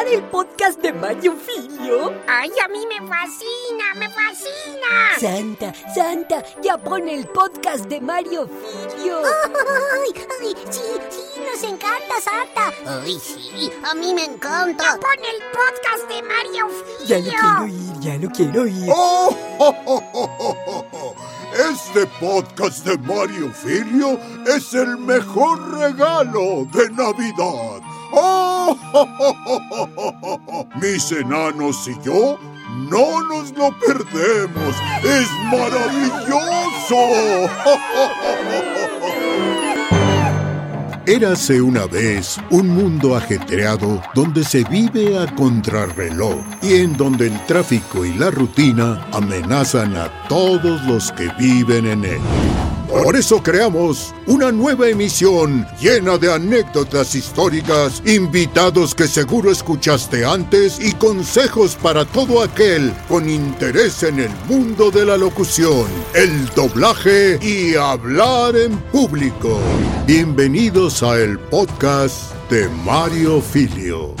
escuchar el podcast de Mario Filio? ¡Ay, a mí me fascina! ¡Me fascina! Santa, Santa, ya pone el podcast de Mario Filio. ¡Ay, ay! Sí, sí, nos encanta, Santa. ¡Ay, sí! A mí me encanta. ¡Ya pone el podcast de Mario Filio! Ya lo quiero oír, ya lo quiero oír. ¡Oh! oh, oh, oh, oh, oh! Este podcast de Mario Filio es el mejor regalo de Navidad. Mis enanos y yo no nos lo perdemos. ¡Es maravilloso! Érase una vez un mundo ajetreado donde se vive a contrarreloj y en donde el tráfico y la rutina amenazan a todos los que viven en él. Por eso creamos una nueva emisión llena de anécdotas históricas, invitados que seguro escuchaste antes y consejos para todo aquel con interés en el mundo de la locución, el doblaje y hablar en público. Bienvenidos a el podcast de Mario Filio.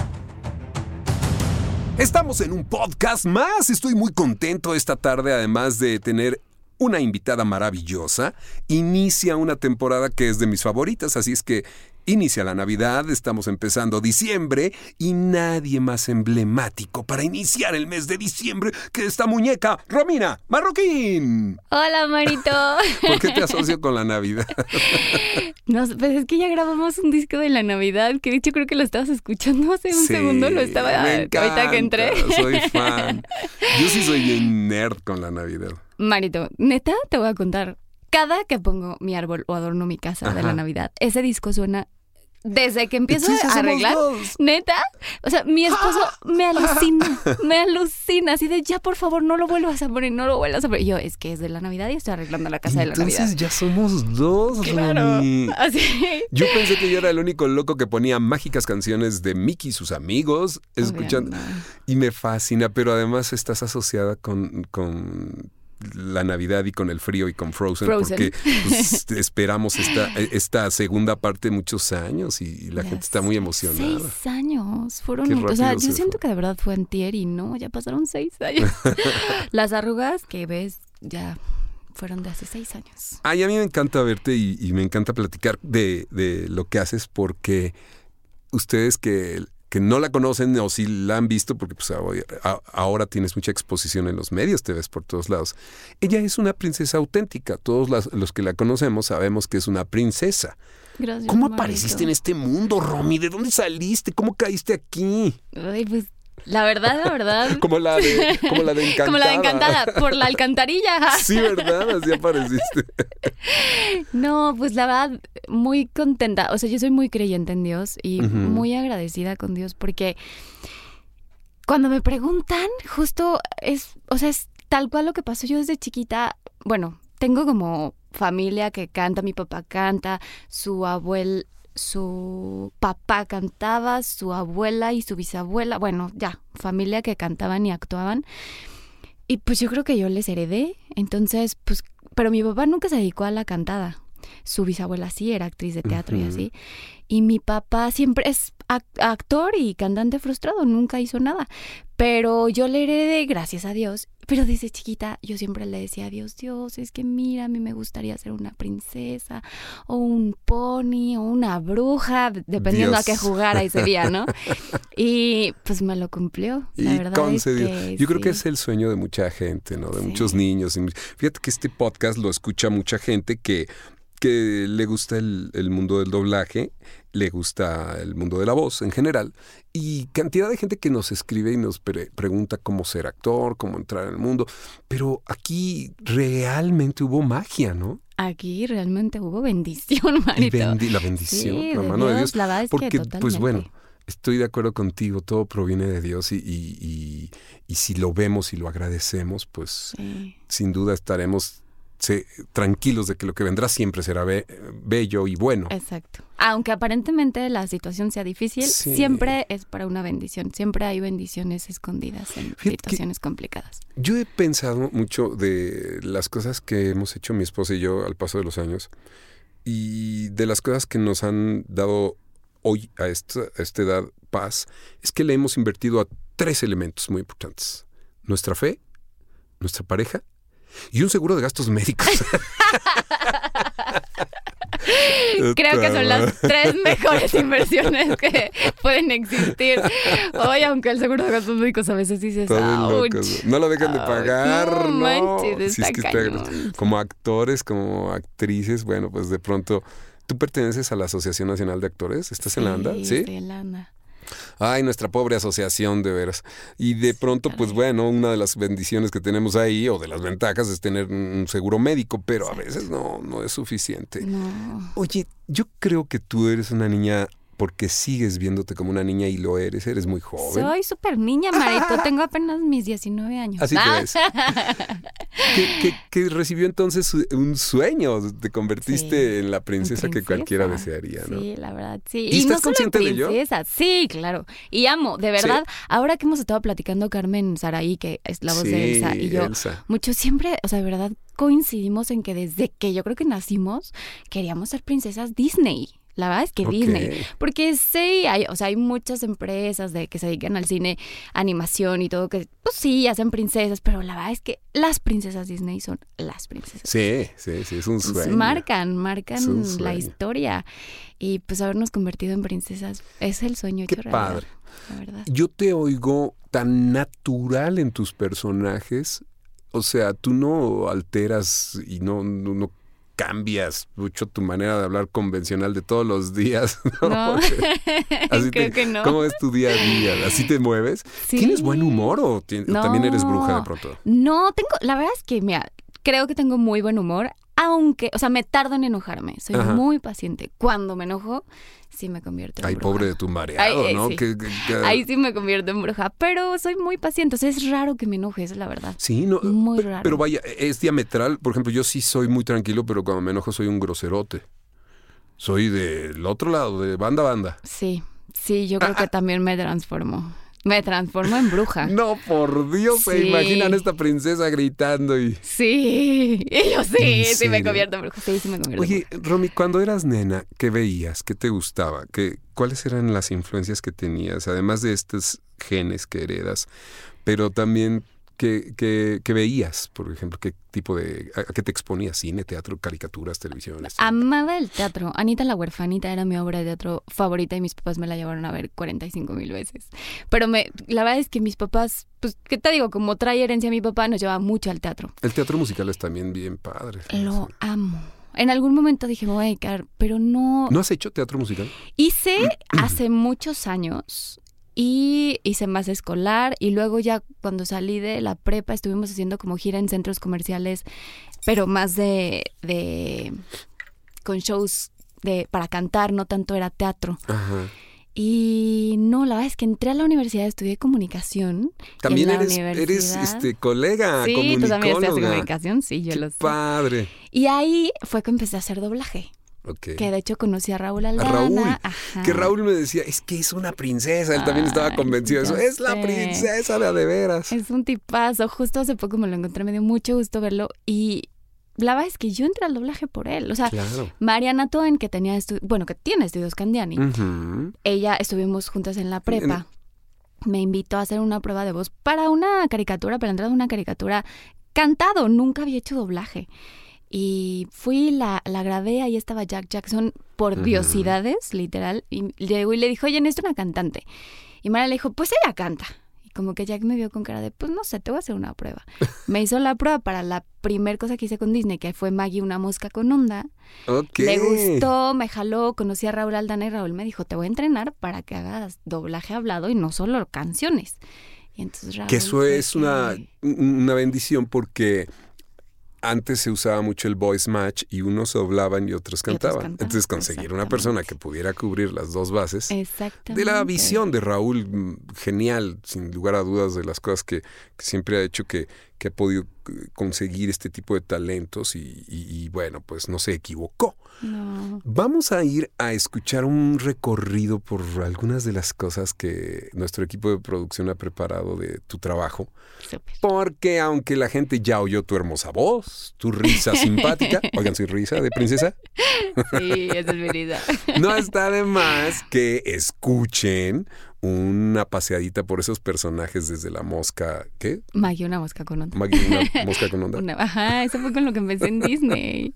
Estamos en un podcast más. Estoy muy contento esta tarde, además de tener una invitada maravillosa. Inicia una temporada que es de mis favoritas, así es que inicia la Navidad, estamos empezando diciembre y nadie más emblemático para iniciar el mes de diciembre que esta muñeca, Romina Marroquín. Hola, Marito. ¿Por qué te asocio con la Navidad? No, pues es que ya grabamos un disco de la Navidad, que de hecho creo que lo estabas escuchando hace un Sí, segundo, lo estaba me ahorita que entré. Soy fan. Yo sí soy bien nerd con la Navidad. Marito, neta, te voy a contar. Cada que pongo mi árbol o adorno mi casa de la. Navidad, ese disco suena desde que empiezo a arreglar. dos. Neta, o sea, mi esposo me alucina, me alucina, así de ya por favor no lo vuelvas a poner, no lo vuelvas a poner. Y yo, es que es de la Navidad y estoy arreglando la casa de la Entonces Navidad. ya somos dos, Claro, así. Yo pensé que yo era el único loco que ponía mágicas canciones de Mickey y sus amigos, escuchando. Y me fascina, pero además estás asociada con, con la Navidad y con el frío y con Frozen, Frozen. porque pues, esperamos esta, esta segunda parte muchos años y, y la gente está muy emocionada. Seis años fueron. O sea, yo se siento fue. que de verdad fue antier y no, ya pasaron seis años. Las arrugas que ves ya fueron de hace seis años. Ay, a mí me encanta verte y, y me encanta platicar de, de lo que haces porque ustedes que, que no la conocen o si la han visto, porque pues ahora, tienes mucha exposición en los medios, te ves por todos lados. Ella es una princesa auténtica. Todos las- los que la conocemos sabemos que es una princesa. Gracias. ¿Cómo apareciste en este mundo, Romy? ¿De dónde saliste? ¿Cómo caíste aquí? Ay, pues la verdad, la verdad. Como la de, como la de Encantada. Como la de Encantada, por la alcantarilla. Sí, ¿verdad? Así apareciste. No, pues la verdad, muy contenta. O sea, yo soy muy creyente en Dios y muy agradecida con Dios porque cuando me preguntan, justo es, o sea, es tal cual lo que pasó yo desde chiquita. Bueno, tengo como familia que canta, mi papá canta, su abuel, su papá cantaba, su abuela y su bisabuela, bueno, ya, familia que cantaban y actuaban. Y pues yo creo que yo les heredé, entonces, pues, pero mi papá nunca se dedicó a la cantada. Su bisabuela sí era actriz de teatro y así. Y mi papá siempre es ac- actor y cantante frustrado, nunca hizo nada. Pero yo le heredé, gracias a Dios. Pero desde chiquita yo siempre le decía a Dios, Dios, es que mira, a mí me gustaría ser una princesa o un pony o una bruja, dependiendo a qué jugara ese día, ¿no? Y pues me lo cumplió. La y verdad concedió. es que Yo creo que es el sueño de mucha gente, ¿no? De Sí. muchos niños. Fíjate que este podcast lo escucha mucha gente que, que le gusta el, el mundo del doblaje, le gusta el mundo de la voz en general, y cantidad de gente que nos escribe y nos pre- pregunta cómo ser actor, cómo entrar en el mundo, pero aquí realmente hubo magia, ¿no? Aquí realmente hubo bendición, Y Marito. bendi- la bendición, Sí, la mano de Dios, Dios. la verdad es que porque, pues bueno, estoy de acuerdo contigo, todo proviene de Dios y, y- y- y si lo vemos y lo agradecemos, pues Sí. sin duda estaremos se- tranquilos de que lo que vendrá siempre será be- bello y bueno. Exacto. Aunque aparentemente la situación sea difícil, Sí. siempre es para una bendición. Siempre hay bendiciones escondidas en Fíjate situaciones complicadas. Yo he pensado mucho de las cosas que hemos hecho mi esposa y yo al paso de los años y de las cosas que nos han dado hoy a esta, a esta edad papás es que le hemos invertido a tres elementos muy importantes. Nuestra fe, nuestra pareja y un seguro de gastos médicos. Creo que son las tres mejores inversiones que pueden existir. Hoy, aunque el seguro de gastos médicos a veces dices. No lo dejan de pagar, No ¿no? manches, Si es que está- como actores, como actrices, bueno, pues de pronto. ¿Tú perteneces a la Asociación Nacional de Actores? ¿Estás en la ANDA? Sí. estoy en la ANDA. Ay, nuestra pobre asociación, de veras. Y de pronto, pues bueno, una de las bendiciones que tenemos ahí, o de las ventajas, es tener un seguro médico, pero a veces no, no es suficiente. No. Oye, yo creo que tú eres una niña porque sigues viéndote como una niña y lo eres, eres muy joven. Soy súper niña, Marito. Tengo apenas mis 19 años. Así te Ah. ves. que, que- que recibió entonces un sueño, te convertiste Sí, en la princesa, que cualquiera desearía, ¿no? Sí, la verdad, sí. ¿Y estás no solo consciente de ello? Sí, claro. Y amo, de verdad. Ahora que hemos estado platicando Carmen Saraí, que es la voz de Elsa, y yo, Elsa. mucho siempre, o sea, de verdad coincidimos en que desde que yo creo que nacimos, queríamos ser princesas Disney. La verdad es que. Disney. Porque sí, hay, o sea, hay muchas empresas de que se dedican al cine, animación y todo, que pues sí, hacen princesas, pero la verdad es que las princesas Disney son las princesas. Sí, sí, sí, es un Pues sueño. marcan, marcan la historia. Y pues habernos convertido en princesas es el sueño Qué hecho realidad, padre. La verdad. Yo te oigo tan natural en tus personajes. O sea, tú no alteras y no, no, no cambias mucho tu manera de hablar convencional de todos los días. ¿no? No, Así creo te- que no. ¿Cómo es tu día a día? ¿Así te mueves? Sí. ¿Tienes buen humor o también eres bruja de pronto? No, tengo, la verdad es que, mira, creo que tengo muy buen humor, aunque, o sea, me tardo en enojarme. Soy Ajá. muy paciente. Cuando me enojo, sí me convierto en Ay, bruja. pobre de tu mareado, Ay, eh, ¿no? sí. Ahí sí me convierto en bruja, pero soy muy paciente. O sea, es raro que me enoje, esa es la verdad. Sí, no, Muy raro. pero vaya, es diametral. Por ejemplo, yo sí soy muy tranquilo, pero cuando me enojo soy un groserote. Soy del otro lado, de banda a banda. Sí, sí, yo creo que también me transformo. Me transformo en bruja. No, por Dios, se imaginan esta princesa gritando y... Sí, y yo sí, ¿En sí me convierto en bruja. Sí, sí me convierto en Oye, Romy, cuando eras nena, ¿qué veías? ¿Qué te gustaba? ¿Qué, ¿Cuáles eran las influencias que tenías? Además de estos genes que heredas, pero también, ¿qué, qué, qué veías? Por ejemplo, ¿qué tipo de... ¿A a qué te exponías? ¿Cine, teatro, caricaturas, televisión? este? Amaba el teatro. Anita la huerfanita era mi obra de teatro favorita y mis papás me la llevaron a ver 45 mil veces. Pero me, la verdad es que mis papás, pues, ¿qué te digo? Como trae herencia mi papá, nos llevaba mucho al teatro. El teatro musical es también bien padre. Lo amo. En algún momento dije, me voy a dedicar, pero no... ¿No has hecho teatro musical? Hice hace muchos años y hice más escolar y luego ya cuando salí de la prepa estuvimos haciendo como gira en centros comerciales, pero más de, de con shows de para cantar, no tanto era teatro. Ajá. Y no, la verdad es que entré a la universidad, estudié comunicación. y en También la eres, eres este, colega, Sí, tú también comunicóloga. comunicación, sí, yo Qué lo sé. padre. Y ahí fue que empecé a hacer doblaje, Que de hecho conocí a Raúl Aldana. Raúl, ajá. Que Raúl me decía, es que es una princesa. Él también estaba convencido de eso. Es la princesa de a de veras. Es un tipazo. Justo hace poco me lo encontré, me dio mucho gusto verlo. Y la verdad es que yo entré al doblaje por él. O sea, Claro. Mariana Toen, que tenía estu- bueno, que tiene estudios Candiani, ella estuvimos juntas en la prepa. Me invitó a hacer una prueba de voz para una caricatura, para entrar a una caricatura cantado. Nunca había hecho doblaje. Y fui, la, la grabé, ahí estaba Jack Jackson por diosidades, literal. Y llegó y le dijo, oye, necesito una cantante. Y Mara le dijo, pues ella canta. Y como que Jack me vio con cara de, pues no sé, te voy a hacer una prueba. me hizo la prueba para la primer cosa que hice con Disney, que fue Maggie, una mosca con onda. Ok. Le gustó, me jaló, conocí a Raúl Aldana y Raúl me dijo, te voy a entrenar para que hagas doblaje hablado y no solo canciones. Y entonces Raúl Que eso es una, una bendición porque antes se usaba mucho el voice match y unos doblaban y otros cantaban. cantaban, Entonces conseguir una persona que pudiera cubrir las dos bases. De la visión de Raúl, mm, genial, sin lugar a dudas, de las cosas que, que siempre ha hecho que, que ha podido conseguir este tipo de talentos y, y- y, bueno, pues no se equivocó. No. Vamos a ir a escuchar un recorrido por algunas de las cosas que nuestro equipo de producción ha preparado de tu trabajo. Porque aunque la gente ya oyó tu hermosa voz, tu risa simpática, oigan su risa de princesa, Sí, esa es mi vida. no está de más que escuchen una paseadita por esos personajes desde la mosca, ¿qué? Maggie, una mosca con onda. Maggie, una mosca con onda. Una- ajá, eso fue con lo que empecé en Disney.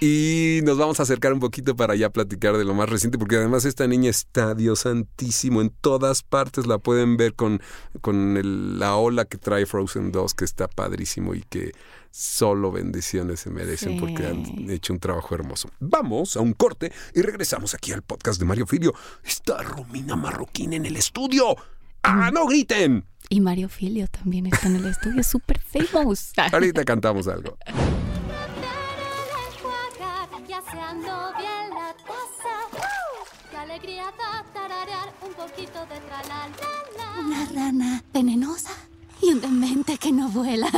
Y nos vamos a acercar un poquito para ya platicar de lo más reciente, porque además esta niña está, Dios santísimo, en todas partes la pueden ver con, con el- la ola que trae Frozen 2, que está padrísimo y que solo bendiciones se merecen Sí. porque han hecho un trabajo hermoso. Vamos a un corte y regresamos aquí al podcast de Mario Filio. Está Romina Marroquín en el estudio. ¡Ah, no griten! Y Mario Filio también está en el estudio, súper famous. Ahorita cantamos algo. Un poquito de tralala. Una rana venenosa y un demente que no vuela.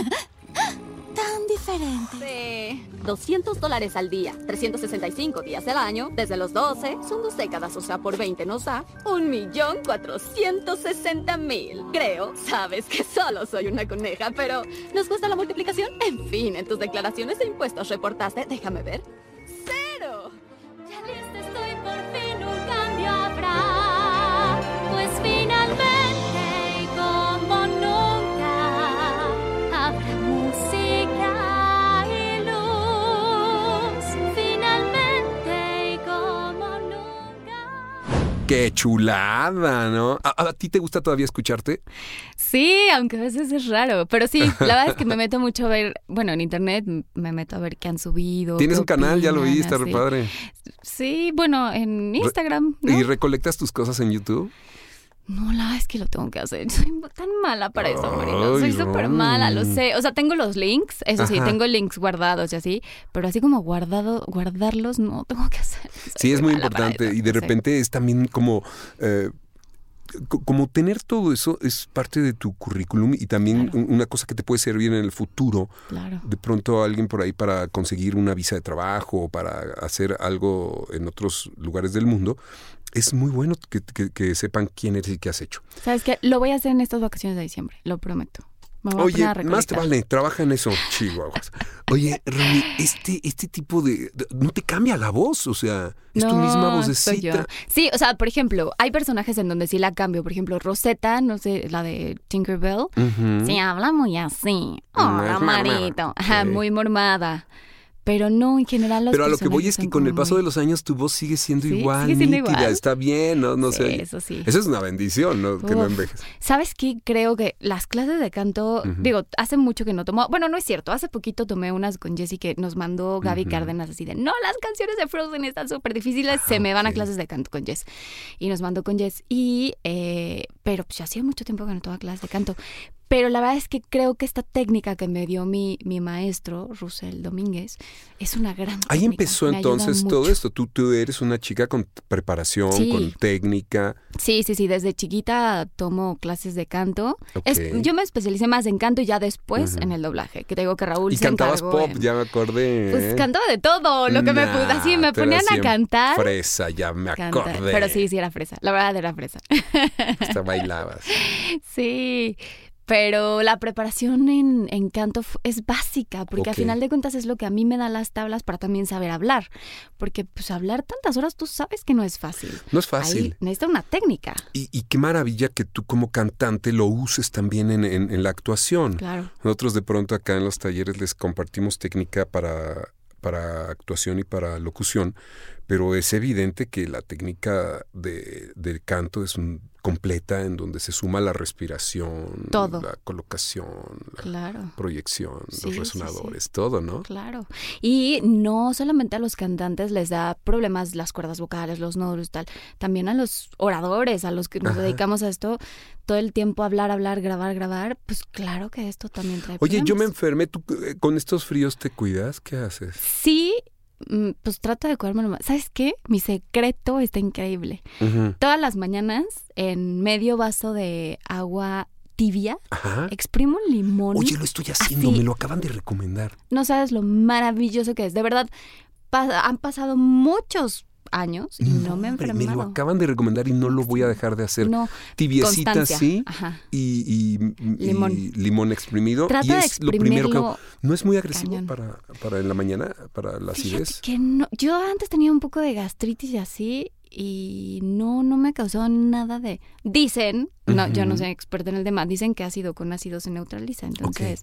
Tan diferente. 200 dólares al día, 365 días al año, desde los 12, son dos décadas, o sea, por 20 nos da 1.460.000. Creo, sabes que solo soy una coneja, pero ¿nos cuesta la multiplicación? En fin, en tus declaraciones de impuestos reportaste, déjame ver, ¡Qué chulada, ¿no? ¿A, a ti te gusta todavía escucharte? Sí, aunque a veces es raro. Pero sí, la verdad es que me meto mucho a ver, bueno, en internet me meto a ver qué han subido. Tienes un canal, ya lo vi, opinan, está re así. padre. Sí, bueno, en Instagram. ¿no? ¿Y recolectas tus cosas en YouTube? No, la es que lo tengo que hacer. Soy tan mala para eso, Marino. Soy súper mala, lo sé. O sea, tengo los links, eso sí, Ajá. tengo links guardados y así, pero así como guardado, guardarlos, no tengo que hacer. Soy Sí, es muy importante. eso, Y de sé. repente es también como... eh, co- como tener todo eso es parte de tu currículum y también Claro. una cosa que te puede servir en el futuro. Claro. De pronto alguien por ahí para conseguir una visa de trabajo o para hacer algo en otros lugares del mundo. Es muy bueno que, que- que sepan quién eres y qué has hecho. ¿Sabes qué? Lo voy a hacer en estas vacaciones de diciembre, lo prometo. Me voy a Oye, a más te vale, trabaja en eso, chihuahuas. Oye, Rami, este, este tipo de, de- ¿No te cambia la voz? O sea, es tu No, misma soy yo. vocecita. Sí, o sea, por ejemplo, hay personajes en donde sí la cambio. Por ejemplo, Rosetta, no sé, la de Tinkerbell. Ujú. Sí, habla muy así. Hola, Mm, Marito. Ajá, Sí. muy mormada. Pero no, en general los Pero a lo que voy es que con el paso muy- de los años tu voz sigue siendo Sí, igual, sigue siendo nítida, igual. está bien, ¿no? no Sí, sé. eso sí. Eso es una bendición, ¿no? Que no envejes. ¿Sabes qué? Creo que las clases de canto, digo, hace mucho que no tomo. Bueno, no es cierto. Hace poquito tomé unas con Jessie que nos mandó Gaby. Cárdenas así de, no, las canciones de Frozen están súper difíciles, se me van a clases de canto con Jess. Y nos mandó con Jess. Y, eh, pero pues hacía mucho tiempo que no tomaba clases de canto. Pero la verdad es que creo que esta técnica que me dio mi, mi maestro, Russell Domínguez, es una gran Ahí técnica, empezó me entonces todo esto. Tú, tú eres una chica con preparación, Sí. con técnica. Sí, sí, sí. Desde chiquita tomo clases de canto. Es- yo me especialicé más en canto y ya después en el doblaje. Que te digo que Raúl Y se cantabas pop, en- ya me acordé. Pues ¿eh? cantaba de todo, lo que me Nah, pu- así me ponían a cantar. Fresa, ya me acordé. Pero sí, sí era fresa. La verdad era fresa. Hasta bailabas. sí. Pero la preparación en, en canto es básica, porque Ok. al final de cuentas es lo que a mí me da las tablas para también saber hablar. Porque pues hablar tantas horas tú sabes que no es fácil. No es Ahí fácil. necesita una técnica. Y, y qué maravilla que tú como cantante lo uses también en, en- en la actuación. Claro. Nosotros de pronto acá en los talleres les compartimos técnica para, para actuación y para locución, pero es evidente que la técnica de, del canto es un- completa en donde se suma la respiración, Todo. la colocación, la Claro. proyección, Sí, los sí, resonadores, todo, ¿no? Claro. Y no solamente a los cantantes les da problemas las cuerdas vocales, los nódulos y tal, también a los oradores, a los que nos Ajá. dedicamos a esto, todo el tiempo hablar, hablar, grabar, grabar, pues claro que esto también trae Oye, yo me enfermé, ¿tú eh, con estos fríos te cuidas? ¿Qué haces? Sí, pues trata de cuidarme lo más. ¿Sabes qué? Mi secreto está increíble. Todas las mañanas, en medio vaso de agua tibia, Ajá. exprimo un limón. Oye, lo estoy haciendo, así. me lo acaban de recomendar. No sabes lo maravilloso que es. De verdad, pa- han pasado muchos años y no, me he enfermado. me lo acaban de recomendar y no lo voy a dejar de hacer. No, Tibiecita, constancia. sí. Y, y- y Limón. exprimido. Trata y de es lo primero que No es muy agresivo cañón. para, para en la mañana, para la acidez. que no. Yo antes tenía un poco de gastritis y así, y no, no me causó nada de... Dicen, no, yo no soy experta en el tema, dicen que ácido con ácido se neutraliza, entonces...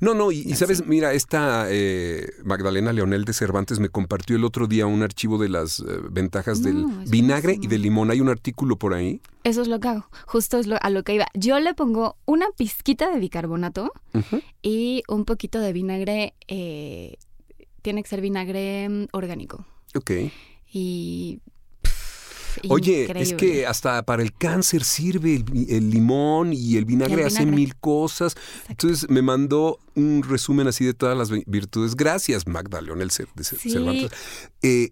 No, no, y, sabes, mira, esta eh, Magdalena Leonel de Cervantes me compartió el otro día un archivo de las eh, ventajas No, del vinagre y del limón. Hay un artículo por ahí. Eso es lo que hago, justo es lo- a lo que iba. Yo le pongo una pizquita de bicarbonato y un poquito de vinagre, eh, tiene que ser vinagre mm, orgánico. Ok. Y... Oye, es que hasta para el cáncer sirve el, limón y el vinagre El hacen vinagre. mil cosas. Entonces me mandó un resumen así de todas las vi- virtudes. Gracias, Magda Leonel Cer- de Sí. Cervantes. Eh,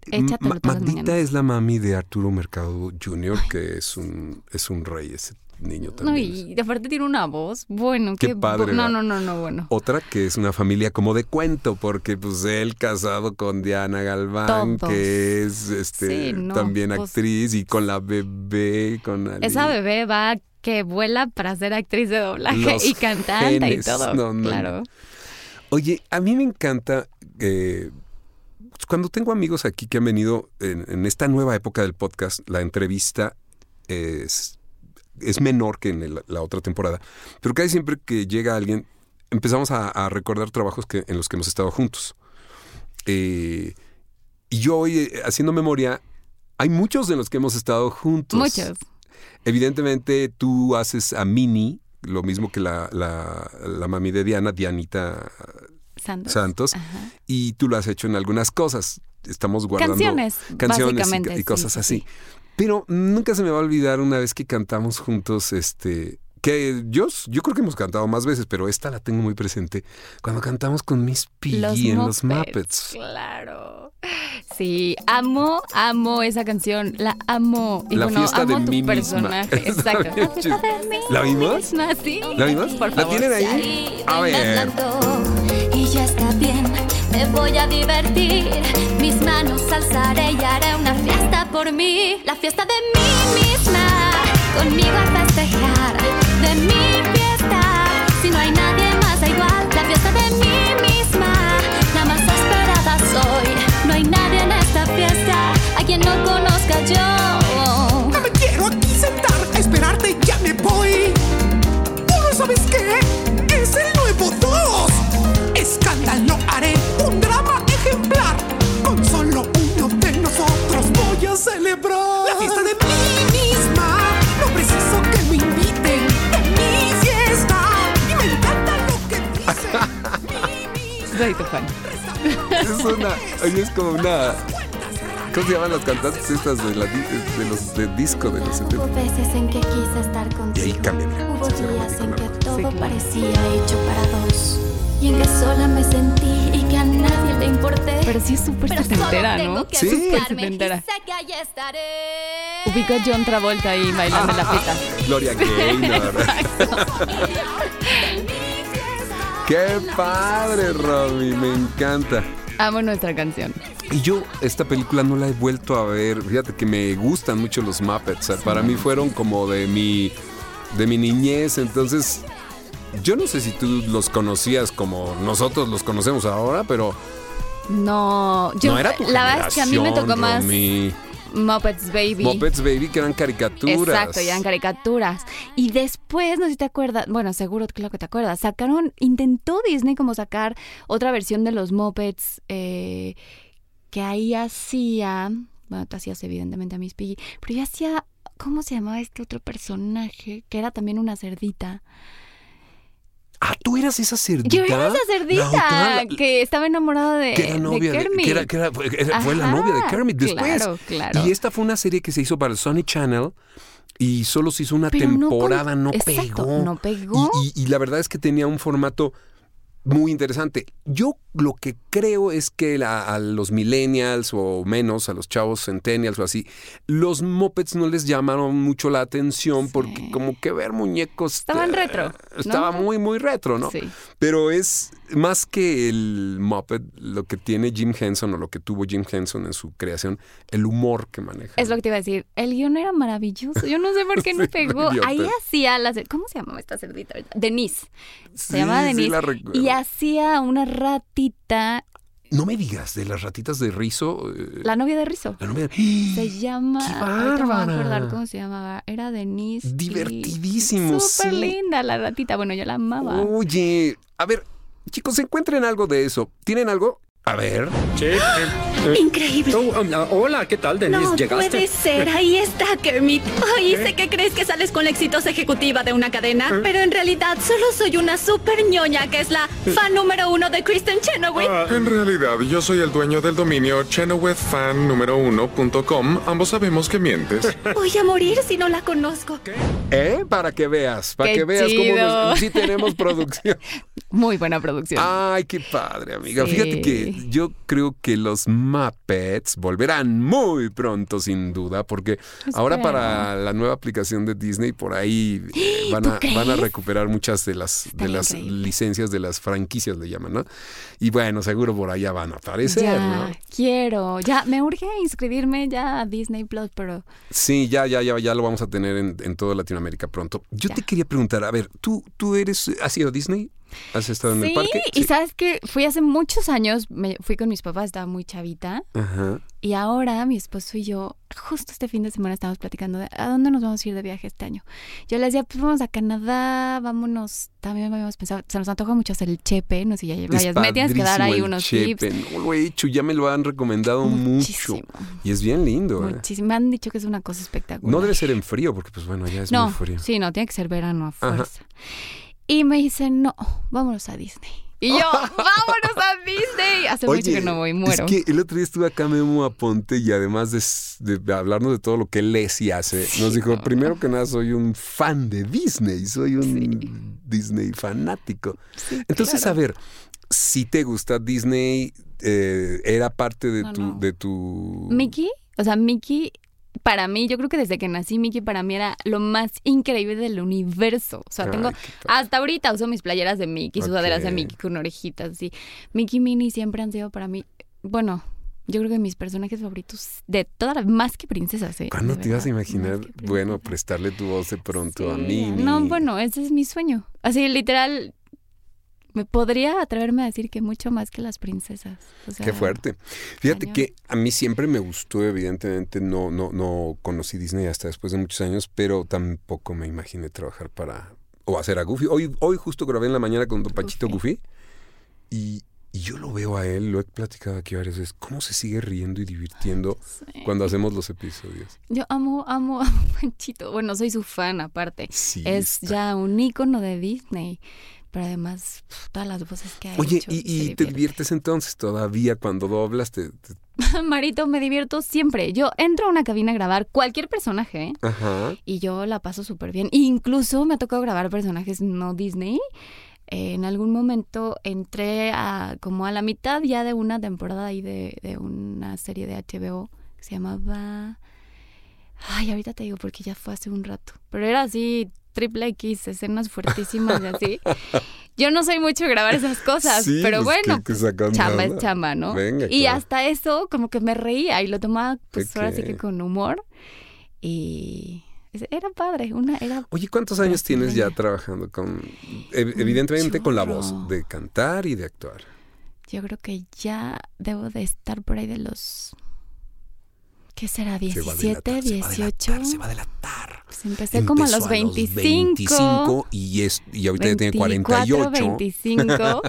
Magdita es la mami de Arturo Mercado Jr., que es un, es un rey ese niño No, también. y de aparte tiene una voz. Bueno, Qué qué, padre, No, no, no, no, bueno. Otra que es una familia como de cuento, porque pues él casado con Diana Galván, Todos. que es este Sí, no, también pues- actriz, y con la bebé, con Ali. Esa bebé va que vuela para ser actriz de doblaje Los y cantante genes. y todo. No, no, claro. no. Oye, a mí me encanta eh, cuando tengo amigos aquí que han venido en, en esta nueva época del podcast, la entrevista es, es menor que en el- la otra temporada, pero casi siempre que llega alguien empezamos a, a recordar trabajos que, en los que hemos estado juntos. Eh, y yo hoy, eh, haciendo memoria, hay muchos en los que hemos estado juntos. Muchos. Evidentemente tú haces a Mini, lo mismo que la, la, la mami de Diana, Dianita Santos. Santos, y tú lo has hecho en algunas cosas. Estamos guardando Canciones, canciones y- cosas sí, así. sí. Pero nunca se me va a olvidar una vez que cantamos juntos, este, que yo, yo creo que hemos cantado más veces, pero esta la tengo muy presente, cuando cantamos con Miss Piggy en los Muppets. Claro. Sí, amo, amo esa canción. La amo. Y La bueno, fiesta amo de tu mí personaje. Exacto. ¿La vimos? Misma, sí. ¿La vimos? Por ¿La favor. tienen ahí? A ver. Y ya está bien, me voy a divertir. Mis manos alzaré y haré una fiesta por mí. La fiesta de mí misma, conmigo a festejar. De mi Tu fan. Es una, oye, es como una, ¿cómo se llaman las cantantes estas de, la, de los de disco de los 70? Hubo veces en que quise estar contigo. Y ahí cambia, Hubo días en que todo Sí, claro. parecía hecho para dos. Y en que sola me sentí y que a nadie le importé. Pero sí es súper setentera, ¿no? que Sí. Setentera. sé que ahí estaré. Ubico a John Travolta ahí bailando en la pista. Gloria Gaynor. ¡Qué padre, Romy! Me encanta. Amo nuestra canción. Y yo esta película no la he vuelto a ver. Fíjate que me gustan mucho los Muppets. Para mí fueron como de mi, de mi niñez. Entonces, yo no sé si tú los conocías como nosotros los conocemos ahora, pero No, yo no era tu la verdad es que a mí me tocó más Romy. Muppets Baby. Muppets Baby, que eran caricaturas. Exacto, eran caricaturas. Y después, no sé si te acuerdas, bueno, seguro claro que te acuerdas, sacaron, intentó Disney como sacar otra versión de los Muppets eh, que ahí hacía, bueno, tú hacías evidentemente a Miss Piggy, pero ya hacía, ¿cómo se llamaba este otro personaje? Que era también una cerdita. Ah, tú eras esa cerdita. Yo era esa La cerdita otra, la- que estaba enamorada de, que era de novia de, Kermit. que era, que era- fue, la novia de Kermit después. Claro, claro. Y esta fue una serie que se hizo para el Sony Channel y solo se hizo una Pero no con- temporada, no, Exacto, pegó. no pegó. Y, y- y la verdad es que tenía un formato muy interesante. Yo lo que creo es que la- a los millennials o menos, a los chavos centennials o así, los mopeds no les llamaron mucho la atención Sí. porque como que ver muñecos... Estaban eh, retro, ¿no? Estaba muy, muy retro, ¿no? Sí. Pero es más que el Muppet, lo que tiene Jim Henson o lo que tuvo Jim Henson en su creación, el humor que maneja. Es lo que te iba a decir. El guion era maravilloso. Yo no sé por qué no Sí, pegó. Ahí hacía la... cer- ¿Cómo se llamaba esta cerdita? Denise. Se sí Denise. la y hacía una ratita No me digas, de las ratitas de rizo. eh, La novia de Rizzo. la novia- Se llama. ¡Qué ahorita me voy a bárbara! acordar cómo se llamaba. Era Denise. y- Divertidísimo, Súper sí. linda la ratita. Bueno, yo la amaba. Oye, a ver, chicos, encuentren algo de eso. ¿Tienen algo? A ver. Increíble. Oh, um, ah, hola, ¿qué tal, Denise? No ¿Llegaste? puede ser, ahí está Kermit. Ay, sé que crees que sales con la exitosa ejecutiva de una cadena, ¿Eh? pero en realidad solo soy una super ñoña que es la fan número uno de Kristen Chenoweth. Ah. En realidad, yo soy el dueño del dominio chenowethfan1.com. Ambos sabemos que mientes. Voy a morir si no la conozco. ¿Eh? Para que veas, para Qué que veas cómo nos- sí tenemos producción. Muy buena producción. Ay, qué padre, amiga. Sí. Fíjate que yo creo que los Muppets volverán muy pronto, sin duda, porque ahora para la nueva aplicación de Disney, por ahí van ¿Tú a, van a recuperar muchas de las, de las increíble. licencias de las franquicias, le llaman, ¿no? Y bueno, seguro por allá van a aparecer, ya, ¿no? quiero. Ya, me urge inscribirme ya a Disney Plus, pero Sí, ya, ya, ya, ya lo vamos a tener en, en toda Latinoamérica pronto. Yo Ya. te quería preguntar, a ver, ¿tú, tú eres, has ido a Disney? ¿Has estado en el sí, parque? y sabes que fui hace muchos años, me fui con mis papás, estaba muy chavita, Ajá. y ahora mi esposo y yo, justo este fin de semana estábamos platicando de a dónde nos vamos a ir de viaje este año. Yo les decía, pues vamos a Canadá, vámonos, también habíamos pensado, se nos antoja mucho hacer el chepe, no sé ya vayas, me tienes que dar ahí el unos chepe, tips. No lo he hecho, ya me lo han recomendado Muchísimo. mucho. Y es bien lindo. ¿eh? Muchísimo. Me han dicho que es una cosa espectacular. No debe ser en frío, porque pues bueno, ya es no, muy frío. sí, no, tiene que ser verano a Ajá. Y me dicen, no, vámonos a Disney. Y yo, vámonos a Disney. Hace mucho que no voy, muero. Es que el otro día estuve acá Memo Aponte y además de, hablarnos de todo lo que él es y hace, nos dijo, no. primero que nada, soy un fan de Disney, soy un Disney fanático. Sí, Entonces, claro. a ver, si te gusta Disney, eh, era parte de No, tu... no. De tu... Mickey, o sea, Mickey, para mí, yo creo que desde que nací, Mickey para mí era lo más increíble del universo. O sea, Ay, tengo, hasta ahorita uso mis playeras de Mickey, sudaderas de. Mickey con orejitas, así. Mickey y Minnie siempre han sido para mí, bueno, yo creo que mis personajes favoritos de todas las, más que princesas, ¿eh? ¿Cuándo te ibas a imaginar, bueno, prestarle tu voz de pronto a mí? No, bueno, ese es mi sueño. Así, literal, me podría atreverme a decir que mucho más que las princesas. O sea, Qué fuerte. Fíjate que a mí siempre me gustó, evidentemente, no, no, no conocí Disney hasta después de muchos años, pero tampoco me imaginé trabajar para o hacer a Goofy. Hoy, hoy justo grabé en la mañana con Don Pachito Goofy y, y yo lo veo a él, lo he platicado aquí varias veces, cómo se sigue riendo y divirtiendo Sí. cuando hacemos los episodios. Yo amo, amo, amo Panchito. Bueno, soy su fan aparte. Sí, es está. ya un ícono de Disney. Pero además, pf, todas las voces que ha Oye, hecho. y, y te divierte. diviertes entonces todavía cuando doblas, te, te- Marito, me divierto siempre. Yo entro a una cabina a grabar cualquier personaje ¿eh? Ajá. y yo la paso súper bien. Incluso me ha tocado grabar personajes no Disney. Eh, en algún momento entré a como a la mitad ya de una temporada ahí de, de una serie de HBO que se llamaba... Ay, ahorita te digo porque ya fue hace un rato. Pero era así, triple X, escenas fuertísimas y así. Yo no soy mucho de grabar esas cosas, Sí, pero pues, bueno, ¿qué- qué sacan chamba es chamba, ¿no? Venga, y claro. hasta eso como que me reía y lo tomaba pues ahora sí que con humor. Y era padre, una era Oye, ¿cuántos años tienes ya trabajando con, ev- evidentemente con la voz, de cantar y de actuar? Yo creo que ya debo de estar por ahí de los ¿qué será? Se va a 17, delatar, se va a 18. delatar, se va a delatar. Pues empecé como a Empezó los 25. 25 y, es, y ahorita ya tiene 24, 48. 25